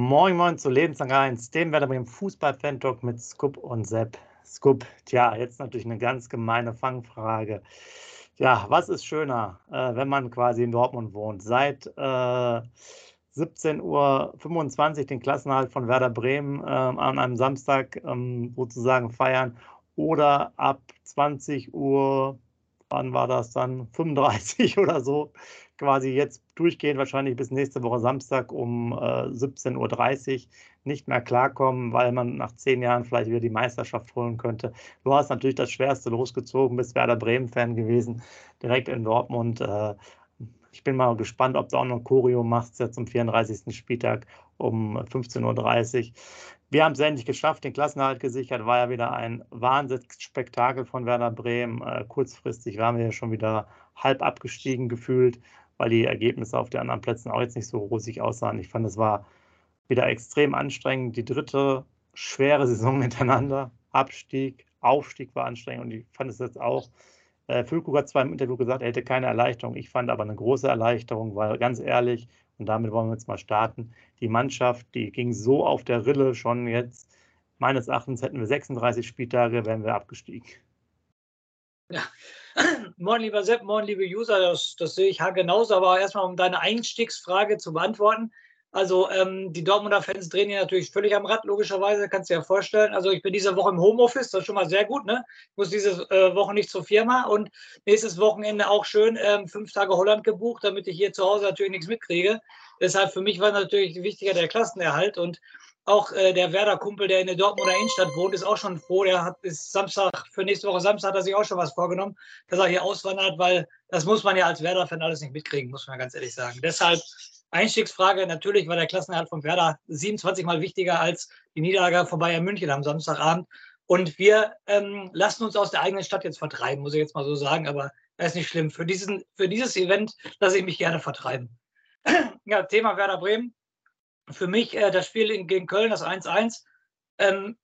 Moin Moin zu Lebenslang 1, dem werden wir im Fußball-Fan-Talk mit Scoop und Sepp. Scoop, tja, jetzt natürlich eine ganz gemeine Fangfrage. Ja, was ist schöner, äh, wenn man quasi in Dortmund wohnt? Seit äh, 17.25 Uhr den Klassenhalt von Werder Bremen äh, an einem Samstag ähm, sozusagen feiern oder ab 20 Uhr, wann war das dann? 35 oder so, quasi jetzt durchgehend, wahrscheinlich bis nächste Woche Samstag um äh, 17.30 Uhr nicht mehr klarkommen, weil man nach zehn Jahren vielleicht wieder die Meisterschaft holen könnte. Du hast natürlich das Schwerste losgezogen, bist Werder Bremen-Fan gewesen, direkt in Dortmund. Äh, ich bin mal gespannt, ob du auch noch Choreo machst jetzt zum 34. Spieltag um 15.30 Uhr. Wir haben es endlich geschafft, den Klassenerhalt gesichert. War ja wieder ein Wahnsinnsspektakel von Werder Bremen. Äh, kurzfristig waren wir ja schon wieder halb abgestiegen gefühlt weil die Ergebnisse auf den anderen Plätzen auch jetzt nicht so rosig aussahen. Ich fand, es war wieder extrem anstrengend. Die dritte schwere Saison hintereinander. Abstieg, Aufstieg war anstrengend und ich fand es jetzt auch. Äh, Füllkrug hat zwar im Interview gesagt, er hätte keine Erleichterung. Ich fand aber eine große Erleichterung, weil ganz ehrlich, und damit wollen wir jetzt mal starten, die Mannschaft, die ging so auf der Rille schon jetzt. Meines Erachtens hätten wir 36 Spieltage, wären wir abgestiegen. Ja, moin lieber Sepp, moin liebe User, das, das sehe ich genauso, aber erstmal um deine Einstiegsfrage zu beantworten. Also ähm, die Dortmunder Fans drehen hier natürlich völlig am Rad, logischerweise, kannst du dir ja vorstellen. Also ich bin diese Woche im Homeoffice, das ist schon mal sehr gut, ne? Ich muss diese äh, Woche nicht zur Firma und nächstes Wochenende auch schön ähm, fünf Tage Holland gebucht, damit ich hier zu Hause natürlich nichts mitkriege. Deshalb für mich war natürlich wichtiger der Klassenerhalt und auch äh, der Werder-Kumpel, der in der Dortmunder Innenstadt wohnt, ist auch schon froh. Der hat bis Samstag, für nächste Woche Samstag hat er sich auch schon was vorgenommen, dass er hier auswandert, weil das muss man ja als Werder-Fan alles nicht mitkriegen, muss man ganz ehrlich sagen. Deshalb Einstiegsfrage, natürlich war der Klassenerhalt von Werder 27 Mal wichtiger als die Niederlage von Bayern München am Samstagabend. Und wir ähm, lassen uns aus der eigenen Stadt jetzt vertreiben, muss ich jetzt mal so sagen, aber das ist nicht schlimm. Für, diesen, für dieses Event lasse ich mich gerne vertreiben. ja, Thema Werder Bremen für mich äh, das Spiel gegen Köln, das 1-1. Ähm,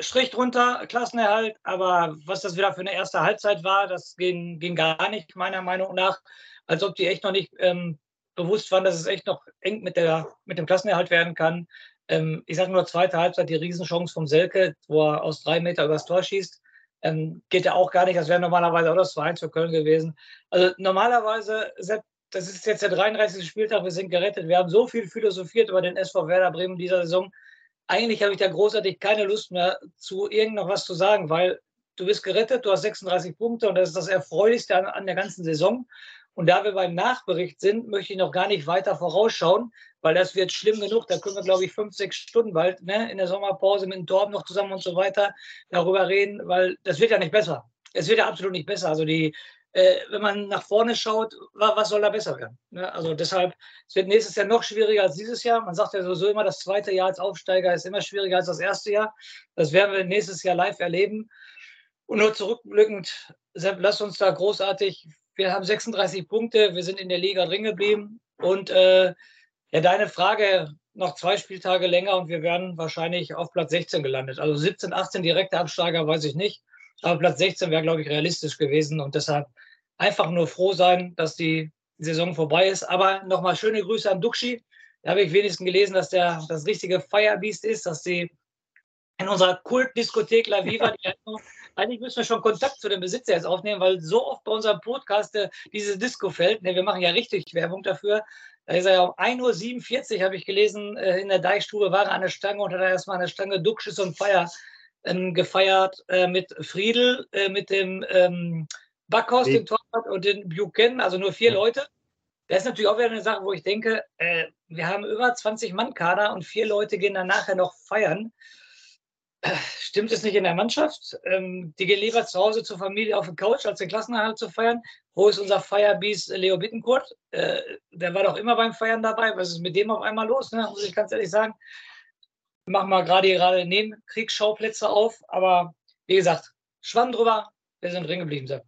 Strich drunter, Klassenerhalt, aber was das wieder für eine erste Halbzeit war, das ging, ging gar nicht, meiner Meinung nach. Als ob die echt noch nicht ähm, bewusst waren, dass es echt noch eng mit, der, mit dem Klassenerhalt werden kann. Ähm, ich sage nur zweite Halbzeit, die Riesenchance vom Selke, wo er aus drei Meter übers Tor schießt. Ähm, geht ja auch gar nicht. Das wäre normalerweise auch das 2-1 für Köln gewesen. Also normalerweise, Sepp, das ist jetzt der 33. Spieltag, wir sind gerettet. Wir haben so viel philosophiert über den SV Werder Bremen dieser Saison. Eigentlich habe ich da großartig keine Lust mehr zu irgend noch was zu sagen, weil du bist gerettet, du hast 36 Punkte und das ist das Erfreulichste an, an der ganzen Saison. Und da wir beim Nachbericht sind, möchte ich noch gar nicht weiter vorausschauen, weil das wird schlimm genug. Da können wir, glaube ich, fünf, sechs Stunden bald ne, in der Sommerpause mit dem Torben noch zusammen und so weiter darüber reden, weil das wird ja nicht besser. Es wird ja absolut nicht besser. Also die, äh, wenn man nach vorne schaut, was soll da besser werden? Ne? Also deshalb, es wird nächstes Jahr noch schwieriger als dieses Jahr. Man sagt ja sowieso immer, das zweite Jahr als Aufsteiger ist immer schwieriger als das erste Jahr. Das werden wir nächstes Jahr live erleben. Und nur zurückblickend, Sepp, lass uns da großartig, wir haben 36 Punkte, wir sind in der Liga drin geblieben. Und äh, ja, deine Frage, noch zwei Spieltage länger und wir werden wahrscheinlich auf Platz 16 gelandet. Also 17, 18 direkte Absteiger, weiß ich nicht. Aber Platz 16 wäre, glaube ich, realistisch gewesen und deshalb einfach nur froh sein, dass die Saison vorbei ist. Aber nochmal schöne Grüße an Duxi. Da habe ich wenigstens gelesen, dass der das richtige Firebeast ist, dass sie in unserer Kultdiskothek La Viva, eigentlich müssen wir schon Kontakt zu dem Besitzer jetzt aufnehmen, weil so oft bei unserem Podcast äh, diese Disco fällt. Ne, wir machen ja richtig Werbung dafür. Da ist er ja um 1.47 Uhr, habe ich gelesen, äh, in der Deichstube war er an der Stange und hat erstmal an der Stange Duxis und Fire ähm, gefeiert äh, mit Friedel, äh, mit dem ähm, Backhaus, dem Torwart und den Buchanan, also nur vier ja. Leute. Das ist natürlich auch wieder eine Sache, wo ich denke, äh, wir haben über 20 Mann Kader und vier Leute gehen dann nachher noch feiern. Äh, stimmt es nicht in der Mannschaft? Ähm, die gehen lieber zu Hause zur Familie auf den Couch, als den Klassenerhalt zu feiern. Wo ist unser Firebeast Leo Bittencourt? Äh, der war doch immer beim Feiern dabei. Was ist mit dem auf einmal los? Ne? Muss ich ganz ehrlich sagen machen wir gerade gerade neben Kriegsschauplätze auf. Aber wie gesagt, Schwamm drüber, wir sind drin geblieben, Sepp.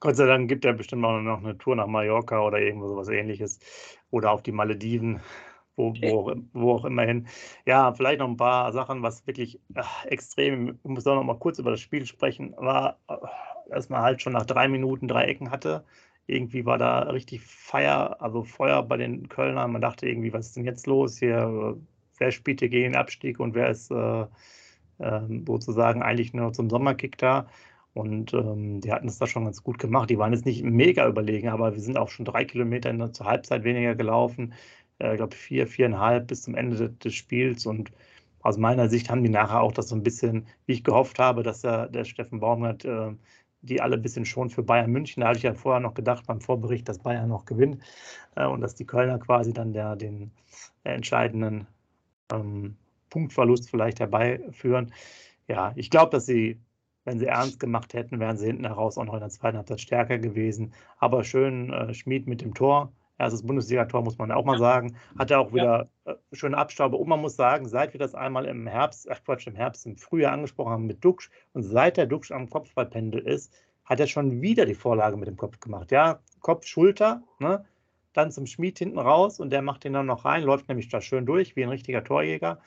Gott sei Dank gibt er bestimmt auch noch eine Tour nach Mallorca oder irgendwo sowas ähnliches. Oder auf die Malediven, wo, wo, wo auch immer hin. Ja, vielleicht noch ein paar Sachen, was wirklich ach, extrem, ich muss auch noch mal kurz über das Spiel sprechen, war, äh, dass man halt schon nach drei Minuten drei Ecken hatte Irgendwie war da richtig Feier, also Feuer bei den Kölnern. Man dachte irgendwie, was ist denn jetzt los hier? Wer spielt hier gegen den Abstieg und wer ist äh, äh, sozusagen eigentlich nur zum Sommerkick da? Und ähm, die hatten es da schon ganz gut gemacht. Die waren jetzt nicht mega überlegen, aber wir sind auch schon drei Kilometer in der, zur Halbzeit weniger gelaufen. Äh, ich glaube, vier, viereinhalb bis zum Ende des, des Spiels. Und aus meiner Sicht haben die nachher auch das so ein bisschen, wie ich gehofft habe, dass der, der Steffen Baumgart äh, die alle ein bisschen schon für Bayern München. Da hatte ich ja vorher noch gedacht beim Vorbericht, dass Bayern noch gewinnt äh, und dass die Kölner quasi dann der, den äh, entscheidenden ähm, Punktverlust vielleicht herbeiführen. Ja, ich glaube, dass sie, wenn sie ernst gemacht hätten, wären sie hinten heraus auch noch in der zweiten Halbzeit stärker gewesen. Aber schön äh, Schmied mit dem Tor erstes Bundesligator, muss man auch mal sagen. Hat er auch wieder ja. Äh, schöne Abstaube. Und man muss sagen, seit wir das einmal im Herbst, ach Quatsch, im Herbst, im Frühjahr angesprochen haben mit Duxch und seit der Duxch am Kopfballpendel ist, hat er schon wieder die Vorlage mit dem Kopf gemacht. Ja, Kopf, Schulter, ne? dann zum Schmied hinten raus und der macht den dann noch rein, läuft nämlich da schön durch, wie ein richtiger Torjäger.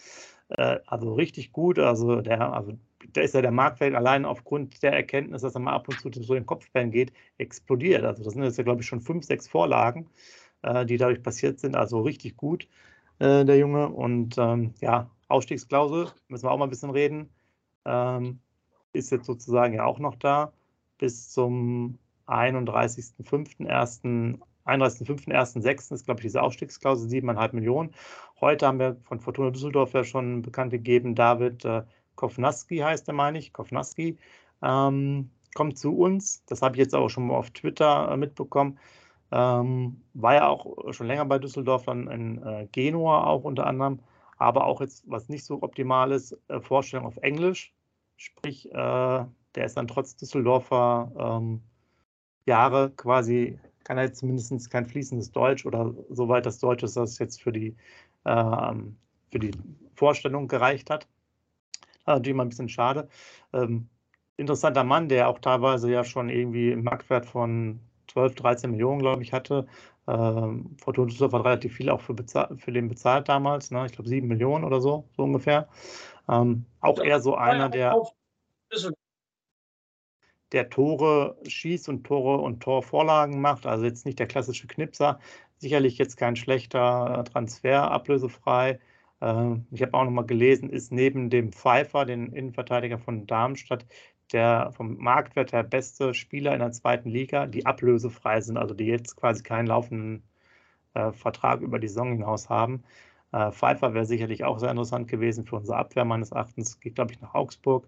Äh, also richtig gut. Also der, also da ist ja der Marktwert allein aufgrund der Erkenntnis, dass er mal ab und zu so den Kopfbällen geht, explodiert. Also das sind jetzt ja, glaube ich, schon fünf, sechs Vorlagen äh, die dadurch passiert sind. Also richtig gut, äh, der Junge. Und ähm, ja, Ausstiegsklausel, müssen wir auch mal ein bisschen reden, ähm, ist jetzt sozusagen ja auch noch da bis zum 31.05.1. 31.05.1.6. ist, glaube ich, diese Ausstiegsklausel, 7,5 Millionen. Heute haben wir von Fortuna Düsseldorf ja schon bekannt gegeben, David äh, Kovnaski heißt er, meine ich, Kovnaski, ähm, kommt zu uns. Das habe ich jetzt auch schon mal auf Twitter äh, mitbekommen. Ähm, war ja auch schon länger bei Düsseldorf, dann in äh, Genua auch unter anderem, aber auch jetzt, was nicht so optimal ist, äh, Vorstellung auf Englisch. Sprich, äh, der ist dann trotz Düsseldorfer ähm, Jahre quasi, kann er jetzt zumindest kein fließendes Deutsch oder soweit das Deutsch ist, das jetzt für die, ähm, für die Vorstellung gereicht hat. Natürlich mal ein bisschen schade. Ähm, interessanter Mann, der auch teilweise ja schon irgendwie im Marktwert von 12, 13 Millionen, glaube ich, hatte. Ähm, Fortuna Düsseldorf hat relativ viel auch für, für den bezahlt damals. Ne? Ich glaube, 7 Millionen oder so, so ungefähr. Ähm, auch eher so einer, der, der Tore schießt und Tore und Torvorlagen macht. Also jetzt nicht der klassische Knipser. Sicherlich jetzt kein schlechter Transfer, ablösefrei. Ähm, ich habe auch noch mal gelesen, ist neben dem Pfeiffer, den Innenverteidiger von Darmstadt, der vom Marktwert her beste Spieler in der zweiten Liga, die ablösefrei sind, also die jetzt quasi keinen laufenden äh, Vertrag über die Saison hinaus haben. Äh, Pfeiffer wäre sicherlich auch sehr interessant gewesen für unsere Abwehr meines Erachtens, geht glaube ich nach Augsburg.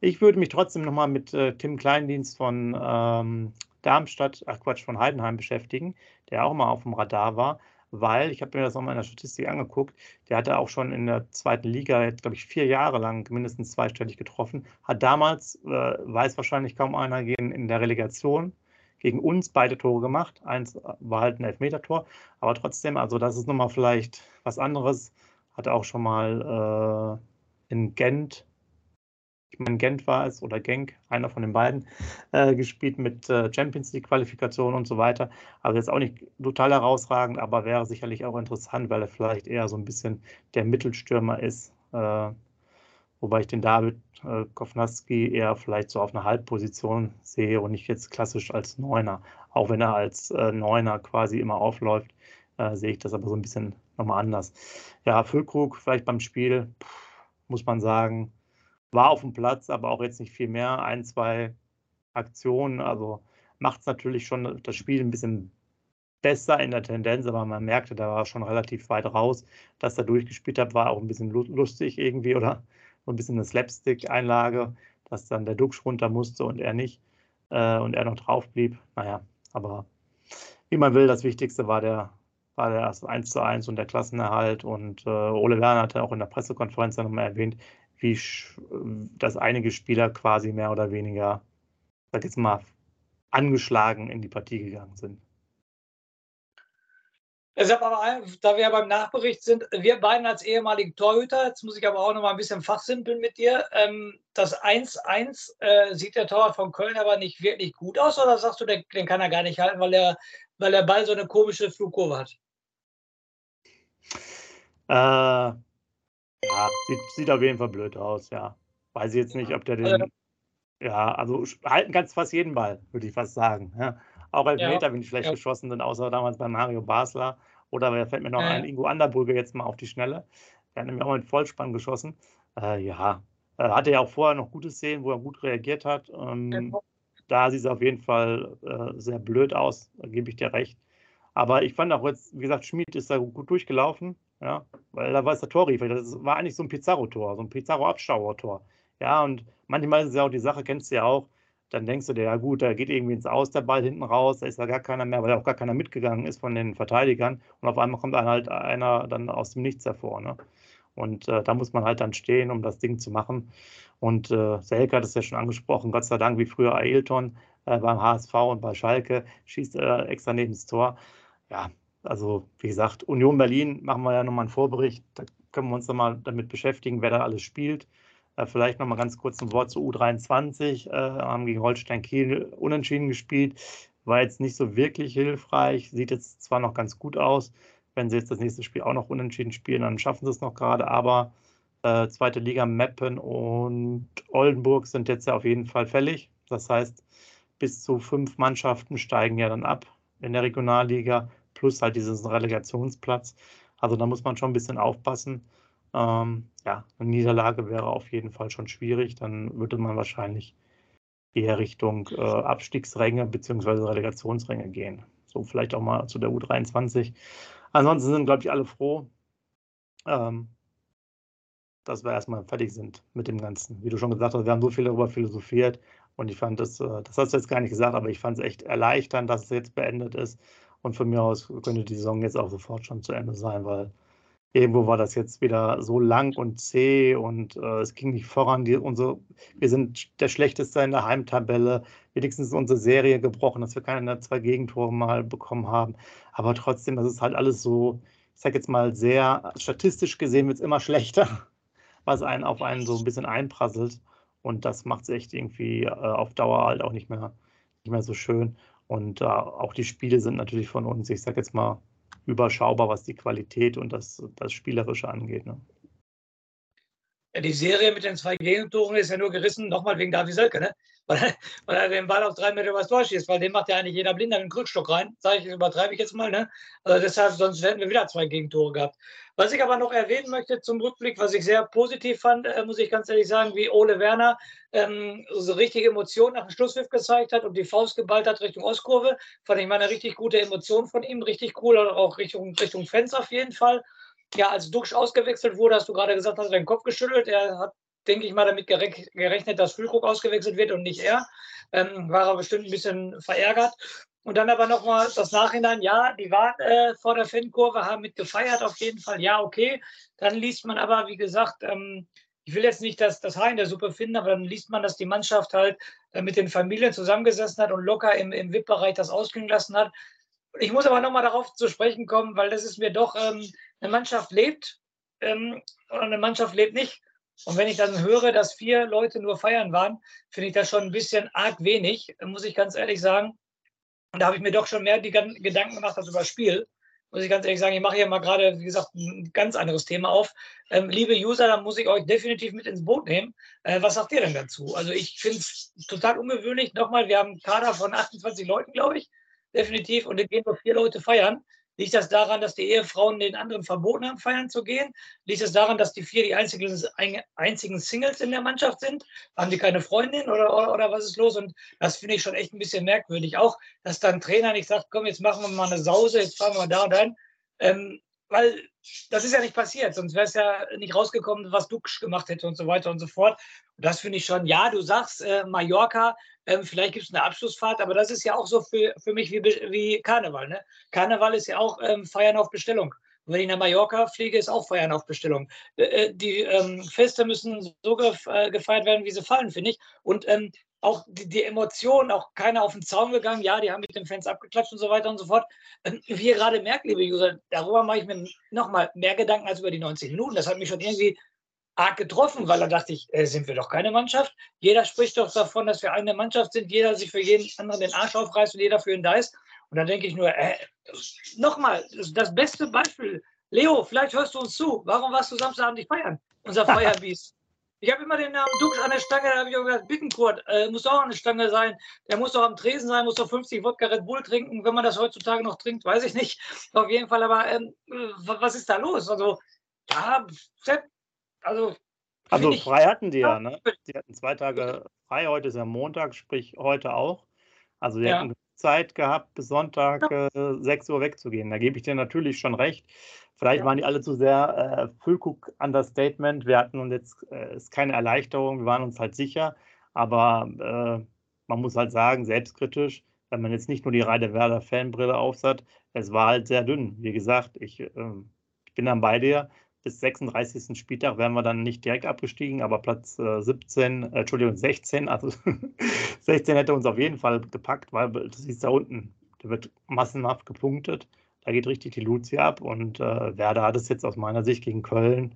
Ich würde mich trotzdem nochmal mit äh, Tim Kleindienst von ähm, Darmstadt, ach Quatsch, von Heidenheim beschäftigen, der auch mal auf dem Radar war, weil ich habe mir das nochmal in der Statistik angeguckt, der hatte auch schon in der zweiten Liga, glaube ich, vier Jahre lang mindestens zweistellig getroffen, hat damals, äh, weiß wahrscheinlich kaum einer, in der Relegation gegen uns beide Tore gemacht. Eins war halt ein Elfmeter-Tor, aber trotzdem, also das ist nochmal vielleicht was anderes. Hat auch schon mal äh, in Gent ich meine, Gent war es oder Genk, einer von den beiden, äh, gespielt mit äh, Champions League-Qualifikation und so weiter. Also jetzt auch nicht total herausragend, aber wäre sicherlich auch interessant, weil er vielleicht eher so ein bisschen der Mittelstürmer ist. Äh, wobei ich den David äh, Kovnaski eher vielleicht so auf einer Halbposition sehe und nicht jetzt klassisch als Neuner. Auch wenn er als äh, Neuner quasi immer aufläuft, äh, sehe ich das aber so ein bisschen nochmal anders. Ja, Füllkrug vielleicht beim Spiel, pff, muss man sagen, war auf dem Platz, aber auch jetzt nicht viel mehr. Ein, zwei Aktionen. Also macht es natürlich schon das Spiel ein bisschen besser in der Tendenz, aber man merkte, da war schon relativ weit raus. Dass er durchgespielt hat, war auch ein bisschen lustig irgendwie oder so ein bisschen eine Slapstick-Einlage, dass dann der Duxch runter musste und er nicht äh, und er noch drauf blieb. Naja, aber wie man will, das Wichtigste war der, war der 1 zu 1 und der Klassenerhalt und äh, Ole Werner hatte auch in der Pressekonferenz nochmal erwähnt, wie dass einige Spieler quasi mehr oder weniger, sag jetzt mal, angeschlagen in die Partie gegangen sind. Deshalb aber, da wir ja beim Nachbericht sind, wir beiden als ehemalige Torhüter, jetzt muss ich aber auch noch mal ein bisschen fachsimpeln mit dir. Ähm, das 1-1 äh, sieht der Torwart von Köln aber nicht wirklich gut aus, oder sagst du, den, den kann er gar nicht halten, weil, der, weil der Ball so eine komische Flugkurve hat? Äh, ja, sieht, sieht auf jeden Fall blöd aus, ja. Weiß ich jetzt nicht, ob der den. Ja, also halten kannst fast jeden Ball, würde ich fast sagen. Ja. Auch Elfmeter ja. bin ich schlecht ja. geschossen, denn außer damals bei Mario Basler oder wer fällt mir noch ja. ein, Ingo Anderbrügge jetzt mal auf die Schnelle. Der hat nämlich auch mit Vollspann geschossen. Äh, ja, äh, hatte ja auch vorher noch gute Szenen, wo er gut reagiert hat. Ähm, da sieht es auf jeden Fall äh, sehr blöd aus, da gebe ich dir recht. Aber ich fand auch jetzt, wie gesagt, Schmid ist da gut durchgelaufen, ja, weil da war es der Torriefer. Das war eigentlich so ein Pizarro-Tor, so ein Pizarro-Abstauer-Tor. Ja, und manchmal ist es ja auch die Sache, kennst du ja auch, dann denkst du dir, ja gut, da geht irgendwie ins Aus der Ball hinten raus, da ist ja gar keiner mehr, weil auch gar keiner mitgegangen ist von den Verteidigern. Und auf einmal kommt dann halt einer dann aus dem Nichts hervor. Ne? Und äh, da muss man halt dann stehen, um das Ding zu machen. Und äh, Selke hat es ja schon angesprochen, Gott sei Dank, wie früher Ailton äh, beim HSV und bei Schalke, schießt äh, extra neben das Tor. Ja, also wie gesagt, Union Berlin machen wir ja nochmal einen Vorbericht. Da können wir uns nochmal damit beschäftigen, wer da alles spielt. Äh, vielleicht nochmal ganz kurz ein Wort zu U23. Äh, haben gegen Holstein Kiel unentschieden gespielt. War jetzt nicht so wirklich hilfreich. Sieht jetzt zwar noch ganz gut aus. Wenn sie jetzt das nächste Spiel auch noch unentschieden spielen, dann schaffen sie es noch gerade. Aber äh, zweite Liga Meppen und Oldenburg sind jetzt ja auf jeden Fall fällig. Das heißt, bis zu fünf Mannschaften steigen ja dann ab in der Regionalliga, plus halt diesen Relegationsplatz. Also da muss man schon ein bisschen aufpassen. Ähm, ja, eine Niederlage wäre auf jeden Fall schon schwierig. Dann würde man wahrscheinlich eher Richtung äh, Abstiegsränge bzw. Relegationsränge gehen. So vielleicht auch mal zu der U23. Ansonsten sind, glaube ich, alle froh, ähm, dass wir erstmal fertig sind mit dem Ganzen. Wie du schon gesagt hast, wir haben so viel darüber philosophiert und ich fand das, äh, das hast du jetzt gar nicht gesagt, aber ich fand es echt erleichternd, dass es jetzt beendet ist. Und von mir aus könnte die Saison jetzt auch sofort schon zu Ende sein, weil irgendwo war das jetzt wieder so lang und zäh und äh, es ging nicht voran. Die, unsere, wir sind der Schlechteste in der Heimtabelle. Wenigstens ist unsere Serie gebrochen, dass wir keine zwei Gegentore mal bekommen haben. Aber trotzdem, das ist halt alles so, ich sag jetzt mal, sehr statistisch gesehen wird es immer schlechter, was einen auf einen so ein bisschen einprasselt. Und das macht es echt irgendwie äh, auf Dauer halt auch nicht mehr, nicht mehr so schön. Und äh, auch die Spiele sind natürlich von uns, ich sag jetzt mal, überschaubar, was die Qualität und das, das Spielerische angeht. Ne? Ja, die Serie mit den zwei Gegentoren ist ja nur gerissen, nochmal wegen David Selke, ne? Weil, weil er den Ball auf drei Meter übers Tor schießt, weil den macht ja eigentlich jeder Blinder den Krückstock rein. Sag ich, übertreibe ich jetzt mal. Ne? Also deshalb, sonst hätten wir wieder zwei Gegentore gehabt. Was ich aber noch erwähnen möchte zum Rückblick, was ich sehr positiv fand, äh, muss ich ganz ehrlich sagen, wie Ole Werner ähm, so richtige Emotionen nach dem Schlusspfiff gezeigt hat und die Faust geballt hat Richtung Ostkurve, fand ich mal eine richtig gute Emotion von ihm, richtig cool, auch Richtung, Richtung Fans auf jeden Fall. Ja, als Duxch ausgewechselt wurde, hast du gerade gesagt, hast du deinen Kopf geschüttelt. Er hat denke ich mal, damit gerechnet, dass Füllkrug ausgewechselt wird und nicht er. Ähm, war er bestimmt ein bisschen verärgert. Und dann aber nochmal das Nachhinein, ja, die waren äh, vor der Fankurve, haben mit gefeiert auf jeden Fall, ja, okay. Dann liest man aber, wie gesagt, ähm, ich will jetzt nicht das, das Haar in der Suppe finden, aber dann liest man, dass die Mannschaft halt äh, mit den Familien zusammengesessen hat und locker im, im VIP-Bereich das ausklingen lassen hat. Ich muss aber nochmal darauf zu sprechen kommen, weil das ist mir doch, ähm, eine Mannschaft lebt ähm, oder eine Mannschaft lebt nicht. Und wenn ich dann höre, dass vier Leute nur feiern waren, finde ich das schon ein bisschen arg wenig, muss ich ganz ehrlich sagen. Und da habe ich mir doch schon mehr die Gedanken gemacht als über das Spiel. Muss ich ganz ehrlich sagen, ich mache hier mal gerade, wie gesagt, ein ganz anderes Thema auf. Ähm, liebe User, da muss ich euch definitiv mit ins Boot nehmen. Äh, was sagt ihr denn dazu? Also ich finde es total ungewöhnlich. Nochmal, wir haben einen Kader von 28 Leuten, glaube ich, definitiv. Und da gehen nur vier Leute feiern. Liegt das daran, dass die Ehefrauen den anderen verboten haben, feiern zu gehen? Liegt es das daran, dass die vier die einzigen, einzigen Singles in der Mannschaft sind? Haben die keine Freundin oder, oder, oder was ist los? Und das finde ich schon echt ein bisschen merkwürdig. Auch, dass dann Trainer nicht sagt, komm, jetzt machen wir mal eine Sause, jetzt fahren wir mal da und dahin. Ähm, weil das ist ja nicht passiert, sonst wäre es ja nicht rausgekommen, was Dux gemacht hätte und so weiter und so fort. Das finde ich schon, ja, du sagst, äh, Mallorca, ähm, vielleicht gibt es eine Abschlussfahrt, aber das ist ja auch so für, für mich wie, wie Karneval. Ne? Karneval ist ja auch ähm, Feiern auf Bestellung. Wenn ich nach Mallorca fliege, ist auch Feiern auf Bestellung. Äh, äh die ähm, Feste müssen so gef äh, gefeiert werden, wie sie fallen, finde ich. Und ähm, auch die, die Emotionen, auch keiner auf den Zaun gegangen. Ja, die haben mit den Fans abgeklatscht und so weiter und so fort. Ähm, wie ihr gerade merkt, liebe User, darüber mache ich mir nochmal mehr Gedanken als über die 90 Minuten. Das hat mich schon irgendwie arg getroffen, weil da dachte ich, äh, sind wir doch keine Mannschaft. Jeder spricht doch davon, dass wir eine Mannschaft sind, jeder sich für jeden anderen den Arsch aufreißt und jeder für ihn da ist. Und dann denke ich nur, äh, nochmal, das, beste Beispiel. Leo, vielleicht hörst du uns zu. Warum warst du Samstagabend nicht feiern? Unser Feuerbiest. Ich habe immer den Namen Dux an der Stange, da habe ich auch gesagt, Bittenkurt, äh, muss auch eine Stange sein. Der muss doch am Tresen sein, muss doch 50 Wodka Red Bull trinken. Wenn man das heutzutage noch trinkt, weiß ich nicht. Auf jeden Fall, aber ähm, was ist da los? Also, ja, also. Also frei hatten die ja, ne? Die hatten zwei Tage frei, heute ist ja Montag, sprich heute auch. Also die ja. hatten Zeit gehabt, bis Sonntag äh, 6 Uhr wegzugehen. Da gebe ich dir natürlich schon recht. Vielleicht ja. waren die alle zu sehr äh, Füllkuck-Understatement. Wir hatten uns jetzt äh, ist keine Erleichterung, wir waren uns halt sicher. Aber äh, man muss halt sagen, selbstkritisch, wenn man jetzt nicht nur die Reide Werder Fanbrille aufsat, es war halt sehr dünn. Wie gesagt, ich, ähm, ich bin dann bei dir. Bis 36. Spieltag wären wir dann nicht direkt abgestiegen, aber Platz 17, äh, Entschuldigung, 16, also 16 hätte uns auf jeden Fall gepackt, weil du siehst da unten, da wird massenhaft gepunktet. Da geht richtig die Luzi ab und äh, Werder hat es jetzt aus meiner Sicht gegen Köln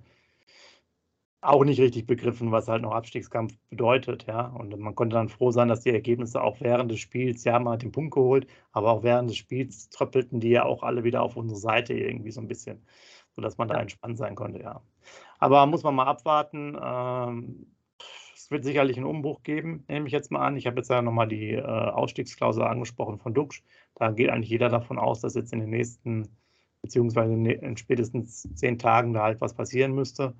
auch nicht richtig begriffen, was halt noch Abstiegskampf bedeutet, ja. Und man konnte dann froh sein, dass die Ergebnisse auch während des Spiels, ja, man hat den Punkt geholt, aber auch während des Spiels tröppelten die ja auch alle wieder auf unsere Seite irgendwie so ein bisschen, sodass man da entspannt sein konnte, ja. Aber muss man mal abwarten. Ähm, es wird sicherlich einen Umbruch geben, nehme ich jetzt mal an. Ich habe jetzt ja nochmal die äh, Ausstiegsklausel angesprochen von Dux. Da geht eigentlich jeder davon aus, dass jetzt in den nächsten, beziehungsweise in spätestens zehn Tagen da halt was passieren müsste.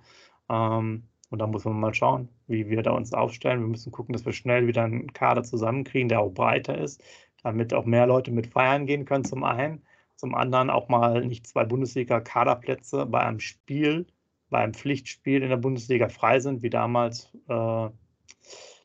Ähm, und da muss man mal schauen, wie wir da uns aufstellen. Wir müssen gucken, dass wir schnell wieder einen Kader zusammenkriegen, der auch breiter ist, damit auch mehr Leute mit feiern gehen können, zum einen. Zum anderen auch mal nicht zwei Bundesliga-Kaderplätze bei einem Spiel, bei einem Pflichtspiel in der Bundesliga frei sind, wie damals. Äh,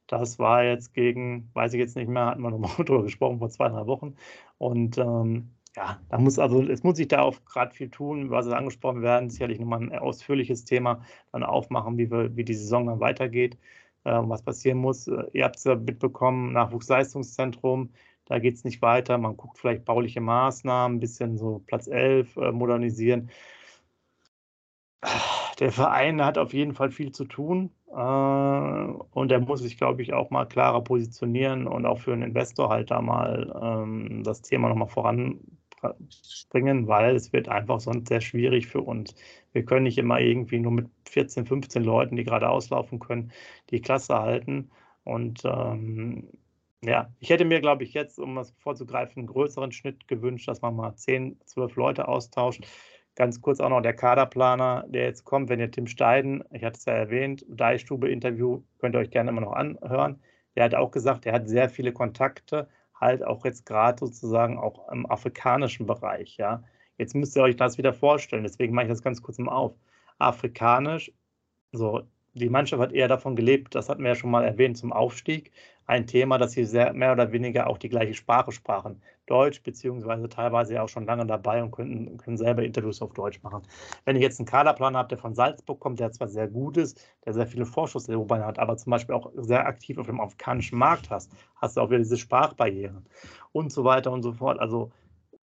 das war jetzt gegen, weiß ich jetzt nicht mehr, hatten wir nochmal drüber gesprochen vor zwei, drei Wochen. Und ähm, ja, da muss also, es muss sich da auch gerade viel tun, was es angesprochen werden, sicherlich nochmal ein ausführliches Thema dann aufmachen, wie, wir, wie die Saison dann weitergeht, äh, was passieren muss. Äh, ihr habt es ja mitbekommen, Nachwuchsleistungszentrum, da geht es nicht weiter. Man guckt vielleicht bauliche Maßnahmen, ein bisschen so Platz 11 äh, modernisieren. Der Verein hat auf jeden Fall viel zu tun. Äh, und er muss sich, glaube ich, auch mal klarer positionieren und auch für einen Investor halt da mal ähm, das Thema nochmal voranbringen, weil es wird einfach sonst sehr schwierig für uns. Wir können nicht immer irgendwie nur mit 14, 15 Leuten, die gerade auslaufen können, die Klasse halten. Und ähm, ja, ich hätte mir, glaube ich, jetzt, um das vorzugreifen, einen größeren Schnitt gewünscht, dass man mal 10, 12 Leute austauscht Ganz kurz auch noch der Kaderplaner, der jetzt kommt, wenn ihr Tim Steiden, ich hatte es ja erwähnt, Deichstube-Interview, könnt ihr euch gerne immer noch anhören. Der hat auch gesagt, er hat sehr viele Kontakte, halt auch jetzt gerade sozusagen auch im afrikanischen Bereich, ja. Jetzt müsst ihr euch das wieder vorstellen, deswegen mache ich das ganz kurz mal auf. Afrikanisch, so, die Mannschaft hat eher davon gelebt, das hatten wir ja schon mal erwähnt zum Aufstieg, ein Thema, dass sie sehr, mehr oder weniger auch die gleiche Sprache sprachen. Deutsch, beziehungsweise teilweise ja auch schon lange dabei und können, können selber Interviews auf Deutsch machen. Wenn ich jetzt einen Kaderplan habe, der von Salzburg kommt, der zwar sehr gut ist, der sehr viele Vorschusserobern hat, aber zum Beispiel auch sehr aktiv auf dem afrikanischen Markt hast, hast du auch wieder diese Sprachbarrieren und so weiter und so fort. Also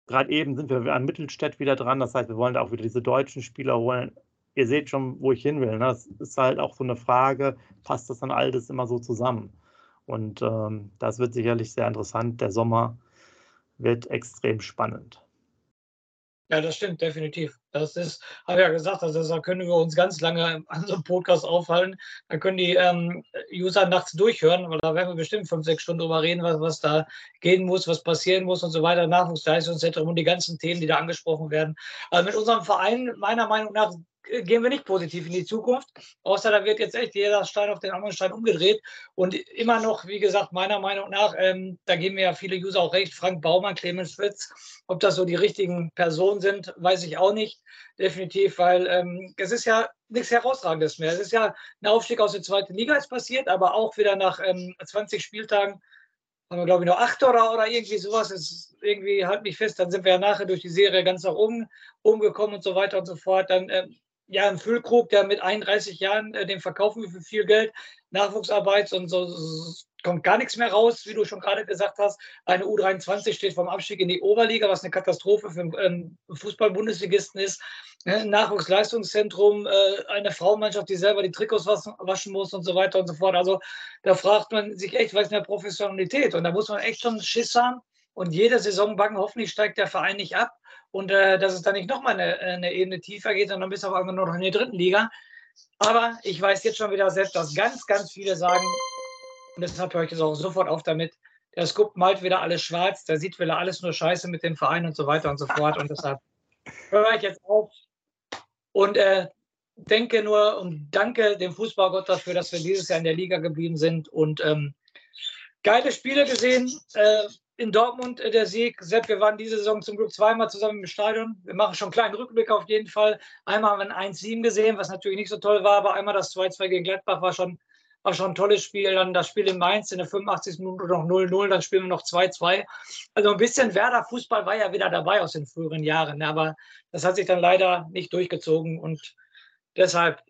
gerade eben sind wir an Mittelstädt wieder dran, das heißt, wir wollen da auch wieder diese deutschen Spieler holen. Ihr seht schon, wo ich hin will. Ne? Das ist halt auch so eine Frage, passt das dann alles immer so zusammen? Und ähm, das wird sicherlich sehr interessant. Der Sommer wird extrem spannend. Ja, das stimmt, definitiv. Das ist, habe ich ja gesagt, also da können wir uns ganz lange an so einem Podcast aufhalten. Da können die ähm, User nachts durchhören, weil da werden wir bestimmt fünf, sechs Stunden drüber reden, was, was da gehen muss, was passieren muss und so weiter. Nachwuchsleistungszentrum und die ganzen Themen, die da angesprochen werden. Also mit unserem Verein, meiner Meinung nach, gehen wir nicht positiv in die Zukunft, außer da wird jetzt echt jeder Stein auf den anderen Stein umgedreht. Und immer noch, wie gesagt, meiner Meinung nach, ähm, da geben mir ja viele User auch recht, Frank Baumann, Clemens Fritz, ob das so die richtigen Personen sind, weiß ich auch nicht. Definitiv, weil ähm, es ist ja nichts Herausragendes mehr. Es ist ja ein Aufstieg aus der zweiten Liga ist passiert, aber auch wieder nach ähm, 20 Spieltagen haben wir, glaube ich, noch acht oder, oder irgendwie sowas. ist irgendwie halt nicht fest. Dann sind wir ja nachher durch die Serie ganz nach oben umgekommen und so weiter und so fort. Dann ähm, ja, ein Füllkrug, der mit 31 Jahren, äh, den verkaufen wir für viel Geld, Nachwuchsarbeit und so, so, kommt gar nichts mehr raus, wie du schon gerade gesagt hast. Eine U23 steht vom Abstieg in die Oberliga, was eine Katastrophe für einen Fußball-Bundesligisten ist. Ein ne, Nachwuchsleistungszentrum, äh, eine Frauenmannschaft, die selber die Trikots waschen muss und so weiter und so fort. Also da fragt man sich echt, was ist eine Professionalität? Und da muss man echt schon Schiss haben und jede Saison bangen, hoffentlich steigt der Verein nicht ab und äh, dass es dann nicht nochmal eine, eine Ebene tiefer geht, sondern bis auf einmal nur noch in der dritten Liga. Aber ich weiß jetzt schon wieder selbst, dass ganz, ganz viele sagen, und deshalb höre ich jetzt auch sofort auf damit, der Scoop malt wieder alles schwarz, der sieht wieder alles nur scheiße mit dem Verein und so weiter und so fort. Und deshalb höre ich jetzt auf und äh, denke nur und danke dem Fußballgott dafür, dass wir dieses Jahr in der Liga geblieben sind und ähm, geile Spiele gesehen. Äh, in Dortmund äh, der Sieg. Sepp, wir waren diese Saison zum Glück zweimal zusammen im Stadion. Wir machen schon einen kleinen Rückblick auf jeden Fall. Einmal haben wir ein 1-7 gesehen, was natürlich nicht so toll war, aber einmal das 2-2 gegen Gladbach war schon, war schon ein tolles Spiel. Dann das Spiel in Mainz in der 85. Minute noch 0-0, dann spielen wir noch 2-2. Also ein bisschen Werder-Fußball war ja wieder dabei aus den früheren Jahren, aber das hat sich dann leider nicht durchgezogen und deshalb,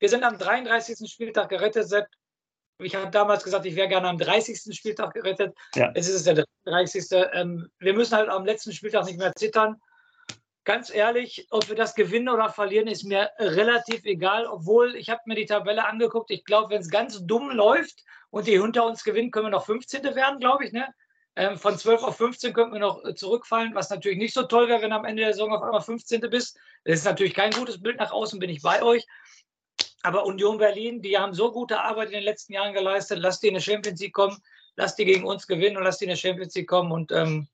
wir sind am 33. Spieltag gerettet, Sepp. Ich habe damals gesagt, ich wäre gerne am 30. Spieltag gerettet. Ja. Jetzt ist es der 33. Ähm, wir müssen halt am letzten Spieltag nicht mehr zittern. Ganz ehrlich, ob wir das gewinnen oder verlieren, ist mir relativ egal. Obwohl, ich habe mir die Tabelle angeguckt. Ich glaube, wenn es ganz dumm läuft und die hinter uns gewinnen, können wir noch 15. werden, glaube ich. Ne? Ähm, von 12 auf 15 könnten wir noch äh, zurückfallen, was natürlich nicht so toll wäre, wenn am Ende der Saison auf einmal 15. bist. Das ist natürlich kein gutes Bild nach außen, bin ich bei euch. Aber Union Berlin, die haben so gute Arbeit in den letzten Jahren geleistet. Lass die in die Champions League kommen, lass die gegen uns gewinnen und lass die in die Champions League kommen. Und ähm,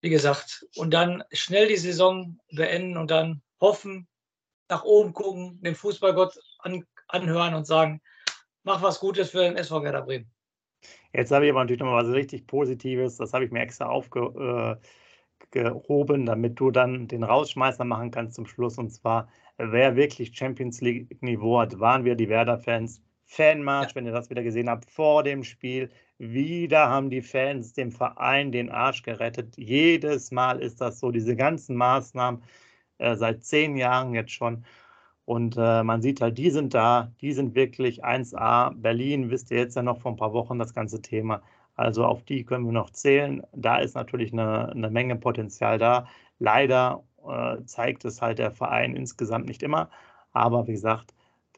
wie gesagt, und dann schnell die Saison beenden und dann hoffen, nach oben gucken, den Fußballgott an, anhören und sagen, mach was Gutes für den SV Werder Bremen. Jetzt habe ich aber natürlich nochmal was richtig Positives. Das habe ich mir extra aufgehoben, äh, damit du dann den Rausschmeißer machen kannst zum Schluss. Und zwar, wer wirklich Champions League-Niveau hat, waren wir die Werder-Fans. Fanmarsch, wenn ihr das wieder gesehen habt, vor dem Spiel. Wieder haben die Fans dem Verein den Arsch gerettet. Jedes Mal ist das so, diese ganzen Maßnahmen äh, seit zehn Jahren jetzt schon. Und äh, man sieht halt, die sind da, die sind wirklich 1A. Berlin, wisst ihr jetzt ja noch vor ein paar Wochen das ganze Thema. Also auf die können wir noch zählen. Da ist natürlich eine, eine Menge Potenzial da. Leider äh, zeigt es halt der Verein insgesamt nicht immer. Aber wie gesagt,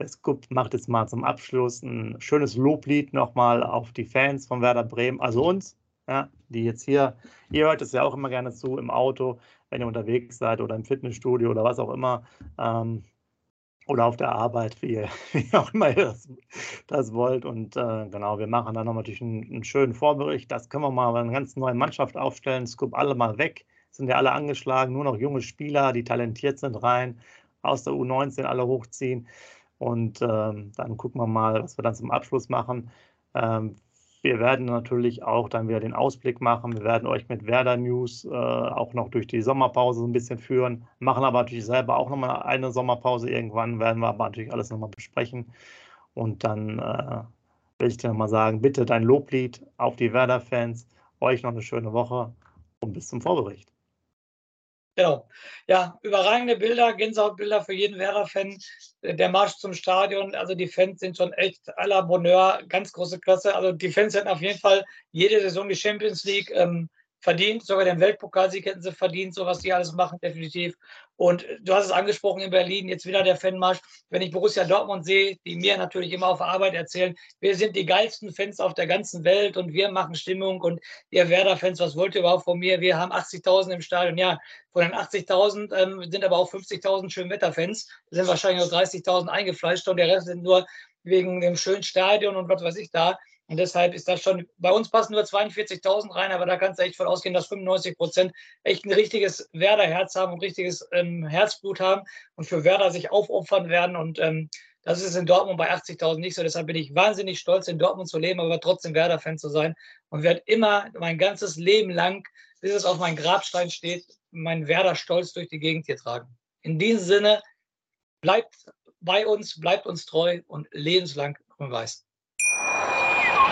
Scoop macht jetzt mal zum Abschluss ein schönes Loblied nochmal auf die Fans von Werder Bremen, also uns, ja, die jetzt hier, ihr hört es ja auch immer gerne zu im Auto, wenn ihr unterwegs seid oder im Fitnessstudio oder was auch immer. Ähm, oder auf der Arbeit, wie, wie auch immer ihr das, das wollt. Und äh, genau, wir machen dann noch natürlich einen, einen, schönen Vorbericht. Das können wir mal eine ganz neue Mannschaft aufstellen. Scoop alle mal weg sind ja alle angeschlagen, nur noch junge Spieler, die talentiert sind, rein, aus der U19 alle hochziehen. Und ähm, dann gucken wir mal, was wir dann zum Abschluss machen. Ähm, wir werden natürlich auch dann wieder den Ausblick machen. Wir werden euch mit Werder News äh, auch noch durch die Sommerpause so ein bisschen führen. Machen aber natürlich selber auch nochmal eine Sommerpause irgendwann. Werden wir aber natürlich alles nochmal besprechen. Und dann äh, will ich dir nochmal sagen, bitte dein Loblied auf die Werder-Fans. Euch noch eine schöne Woche und bis zum Vorbericht. Genau. Ja, überragende Bilder, Gänsehautbilder für jeden Werder-Fan. Der Marsch zum Stadion, also die Fans sind schon echt à la Bonheur, ganz große Klasse. Also die Fans hätten auf jeden Fall jede Saison die Champions League. Ähm, verdient, sogar den Weltpokalsieg hätten sie verdient, so was die alles machen, definitiv. Und du hast es angesprochen in Berlin, jetzt wieder der Fanmarsch. Wenn ich Borussia Dortmund sehe, die mir natürlich immer auf Arbeit erzählen, wir sind die geilsten Fans auf der ganzen Welt und wir machen Stimmung und ihr Werder-Fans, was wollt ihr überhaupt von mir? Wir haben 80.000 im Stadion. Ja, von den 80.000 ähm, sind aber auch 50.000 Schönwetterfans. Sind wahrscheinlich nur 30.000 eingefleischt und der Rest sind nur wegen dem schönen Stadion und was weiß ich da. Und deshalb ist das schon, bei uns passen nur 42.000 rein, aber da kannst du echt von ausgehen, dass 95 Prozent echt ein richtiges Werder-Herz haben, ein richtiges ähm, Herzblut haben und für Werder sich aufopfern werden. Und ähm, das ist in Dortmund bei 80.000 nicht so. Deshalb bin ich wahnsinnig stolz, in Dortmund zu leben, aber trotzdem Werder-Fan zu sein und werde immer mein ganzes Leben lang, bis es auf meinem Grabstein steht, meinen Werder-Stolz durch die Gegend hier tragen. In diesem Sinne, bleibt bei uns, bleibt uns treu und lebenslang grün-weiß.